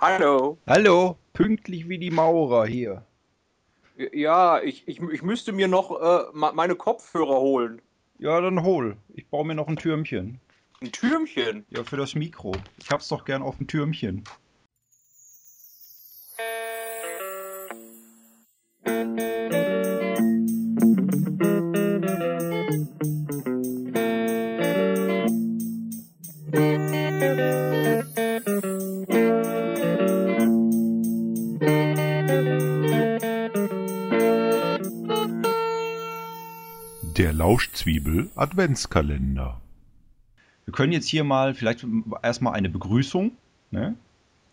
Hallo. Hallo, pünktlich wie die Maurer hier. Ja, ich, ich, ich müsste mir noch äh, meine Kopfhörer holen. Ja, dann hol. Ich baue mir noch ein Türmchen. Ein Türmchen? Ja, für das Mikro. Ich hab's doch gern auf dem Türmchen. Lauschzwiebel Adventskalender. Wir können jetzt hier mal vielleicht erstmal eine Begrüßung ne,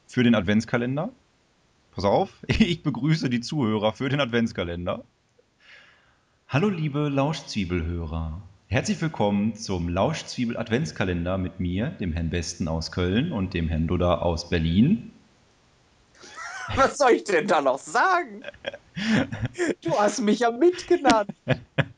für den Adventskalender. Pass auf, ich begrüße die Zuhörer für den Adventskalender. Hallo liebe Lauschzwiebelhörer. Herzlich willkommen zum Lauschzwiebel Adventskalender mit mir, dem Herrn Besten aus Köln und dem Herrn Duda aus Berlin. Was soll ich denn da noch sagen? Du hast mich ja mitgenannt.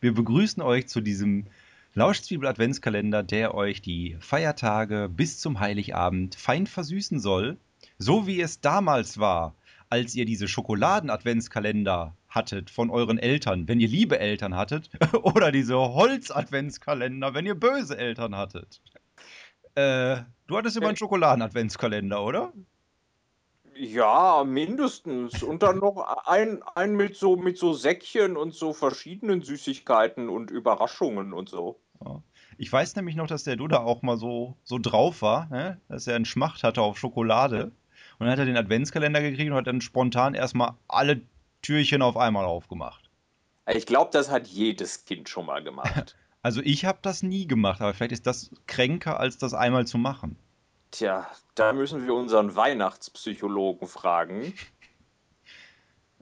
Wir begrüßen euch zu diesem Lauschzwiebel-Adventskalender, der euch die Feiertage bis zum Heiligabend fein versüßen soll. So wie es damals war, als ihr diese Schokoladen-Adventskalender hattet von euren Eltern, wenn ihr liebe Eltern hattet, oder diese Holz-Adventskalender, wenn ihr böse Eltern hattet. Äh, du hattest immer einen Schokoladen-Adventskalender, oder? Ja, mindestens. Und dann noch ein, ein mit, so, mit so Säckchen und so verschiedenen Süßigkeiten und Überraschungen und so. Ja. Ich weiß nämlich noch, dass der Duda auch mal so, so drauf war, ne? dass er einen Schmacht hatte auf Schokolade. Und dann hat er den Adventskalender gekriegt und hat dann spontan erstmal alle Türchen auf einmal aufgemacht. Ich glaube, das hat jedes Kind schon mal gemacht. Also ich habe das nie gemacht, aber vielleicht ist das kränker, als das einmal zu machen. Tja, da müssen wir unseren Weihnachtspsychologen fragen.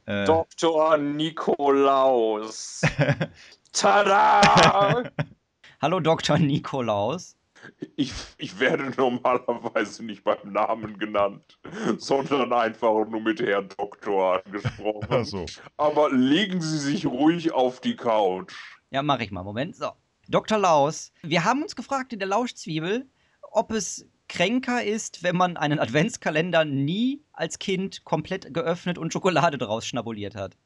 Äh. Dr. Nikolaus. Tada! Hallo Dr. Nikolaus. Ich, ich werde normalerweise nicht beim Namen genannt, sondern einfach nur mit Herrn Doktor angesprochen. Ach so. Aber legen Sie sich ruhig auf die Couch. Ja, mache ich mal. Moment. So. Dr. Laus, wir haben uns gefragt in der Lauschzwiebel, ob es kränker ist, wenn man einen Adventskalender nie als Kind komplett geöffnet und Schokolade draus schnabuliert hat.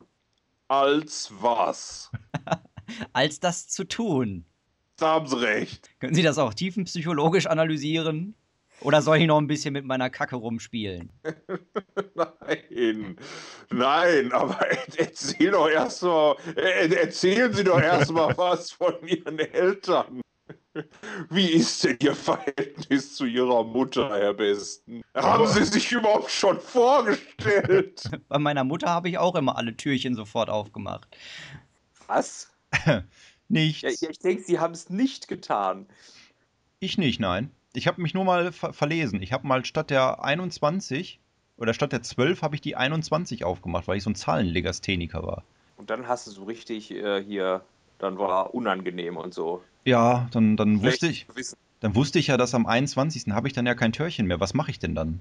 Als was? als das zu tun. Da haben Sie recht. Können Sie das auch tiefenpsychologisch analysieren? Oder soll ich noch ein bisschen mit meiner Kacke rumspielen? Nein, nein, aber erzähl doch erstmal, erzählen Sie doch erstmal was von Ihren Eltern. Wie ist denn Ihr Verhältnis zu Ihrer Mutter, Herr Besten? Haben Sie sich überhaupt schon vorgestellt? Bei meiner Mutter habe ich auch immer alle Türchen sofort aufgemacht. Was? Nichts. Ja, ich denke, Sie haben es nicht getan. Ich nicht, nein. Ich habe mich nur mal ver verlesen. Ich habe mal statt der 21 oder statt der 12 habe ich die 21 aufgemacht, weil ich so ein Zahlenlegastheniker war. Und dann hast du so richtig äh, hier, dann war unangenehm und so. Ja, dann, dann wusste ich. Dann wusste ich ja, dass am 21. habe ich dann ja kein Türchen mehr. Was mache ich denn dann?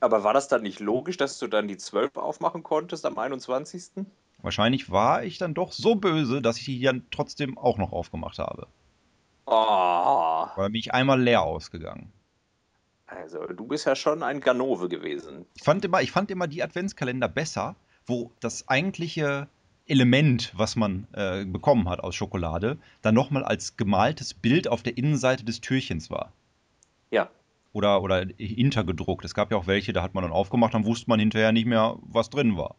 Aber war das dann nicht logisch, dass du dann die 12 aufmachen konntest am 21.? Wahrscheinlich war ich dann doch so böse, dass ich die dann trotzdem auch noch aufgemacht habe. Oh. Weil bin ich einmal leer ausgegangen. Also, du bist ja schon ein Ganove gewesen. Ich fand immer, ich fand immer die Adventskalender besser, wo das eigentliche Element, was man äh, bekommen hat aus Schokolade, dann nochmal als gemaltes Bild auf der Innenseite des Türchens war. Ja. Oder, oder hintergedruckt. Es gab ja auch welche, da hat man dann aufgemacht, dann wusste man hinterher nicht mehr, was drin war.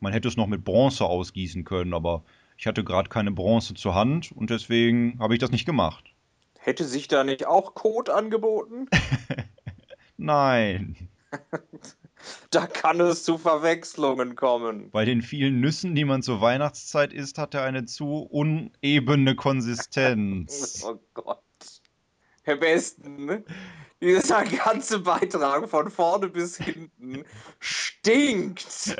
Man hätte es noch mit Bronze ausgießen können, aber ich hatte gerade keine Bronze zur Hand und deswegen habe ich das nicht gemacht. Hätte sich da nicht auch Code angeboten? Nein. Da kann es zu Verwechslungen kommen. Bei den vielen Nüssen, die man zur Weihnachtszeit isst, hat er eine zu unebene Konsistenz. oh Gott. Herr Besten, dieser ganze Beitrag von vorne bis hinten stinkt.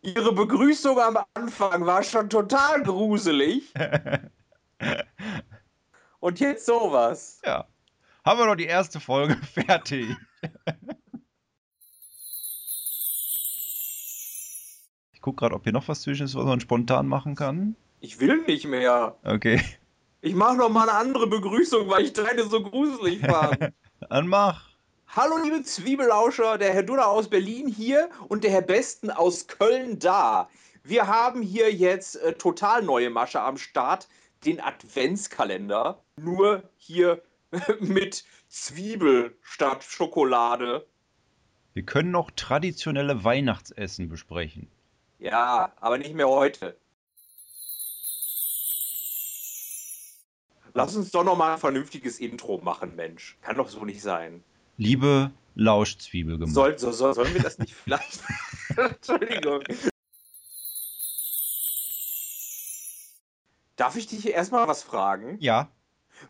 Ihre Begrüßung am Anfang war schon total gruselig. Und jetzt sowas. Ja. Haben wir doch die erste Folge fertig. Gucke gerade, ob hier noch was zwischen ist, was man spontan machen kann. Ich will nicht mehr. Okay. Ich mache noch mal eine andere Begrüßung, weil ich deine so gruselig fand. Dann mach. Hallo liebe Zwiebellauscher, der Herr Dudder aus Berlin hier und der Herr Besten aus Köln da. Wir haben hier jetzt äh, total neue Masche am Start, den Adventskalender. Nur hier mit Zwiebel statt Schokolade. Wir können noch traditionelle Weihnachtsessen besprechen. Ja, aber nicht mehr heute. Lass uns doch noch mal ein vernünftiges Intro machen, Mensch. Kann doch so nicht sein. Liebe Lauschzwiebelgemeinde. Soll, so, so, sollen wir das nicht vielleicht? Entschuldigung. Darf ich dich erstmal was fragen? Ja,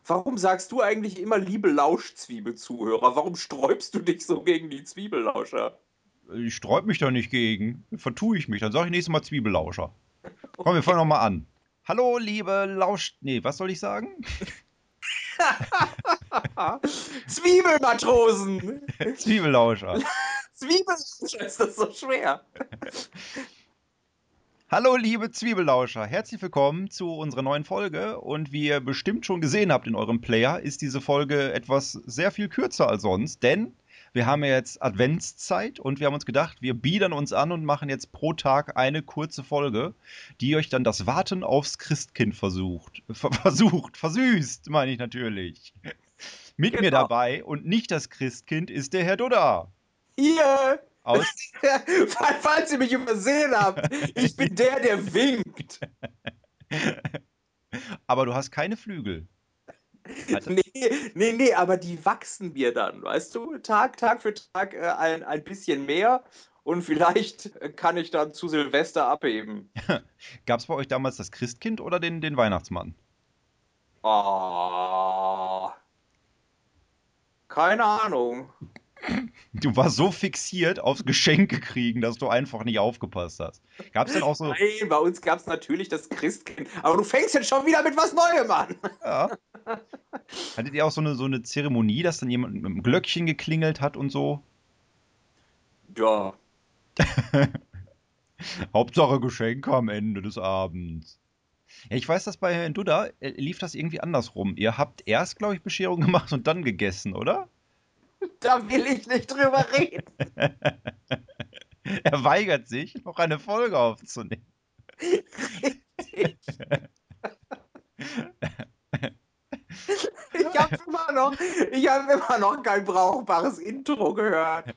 Warum sagst du eigentlich immer liebe Lauschzwiebelzuhörer? Warum sträubst du dich so gegen die Zwiebellauscher? Ich sträub mich da nicht gegen. Vertue ich mich. Dann sage ich nächstes Mal Zwiebellauscher. Komm, wir fangen nochmal an. Hallo, liebe Lausch... Nee, was soll ich sagen? Zwiebelmatrosen! Zwiebellauscher. Zwiebellauscher ist das so schwer. Hallo, liebe Zwiebellauscher. Herzlich willkommen zu unserer neuen Folge. Und wie ihr bestimmt schon gesehen habt in eurem Player, ist diese Folge etwas sehr viel kürzer als sonst, denn wir haben ja jetzt Adventszeit und wir haben uns gedacht, wir biedern uns an und machen jetzt pro Tag eine kurze Folge, die euch dann das Warten aufs Christkind versucht. Ver versucht, versüßt, meine ich natürlich. Mit mir Genau. dabei und nicht das Christkind ist der Herr Dudda. Hier! Aus Falls ihr mich übersehen habt, ich bin der, der winkt. Aber du hast keine Flügel. Nee, nee, nee, aber die wachsen mir dann, weißt du? Tag, Tag für Tag äh, ein, ein bisschen mehr und vielleicht äh, kann ich dann zu Silvester abheben. Gab es bei euch damals das Christkind oder den, den Weihnachtsmann? Oh. Keine Ahnung. Du warst so fixiert aufs Geschenke kriegen, dass du einfach nicht aufgepasst hast. Gab es denn auch so. Nein, bei uns gab es natürlich das Christkind. Aber du fängst jetzt schon wieder mit was Neuem an. Ja. Hattet ihr auch so eine, so eine Zeremonie, dass dann jemand mit einem Glöckchen geklingelt hat und so? Ja. Hauptsache Geschenke am Ende des Abends. Ja, ich weiß, dass bei Herrn Duda äh, lief das irgendwie andersrum. Ihr habt erst, glaube ich, Bescherung gemacht und dann gegessen, oder? Da will ich nicht drüber reden. Er weigert sich, noch eine Folge aufzunehmen. Ich habe immer noch, ich habe immer noch kein brauchbares Intro gehört.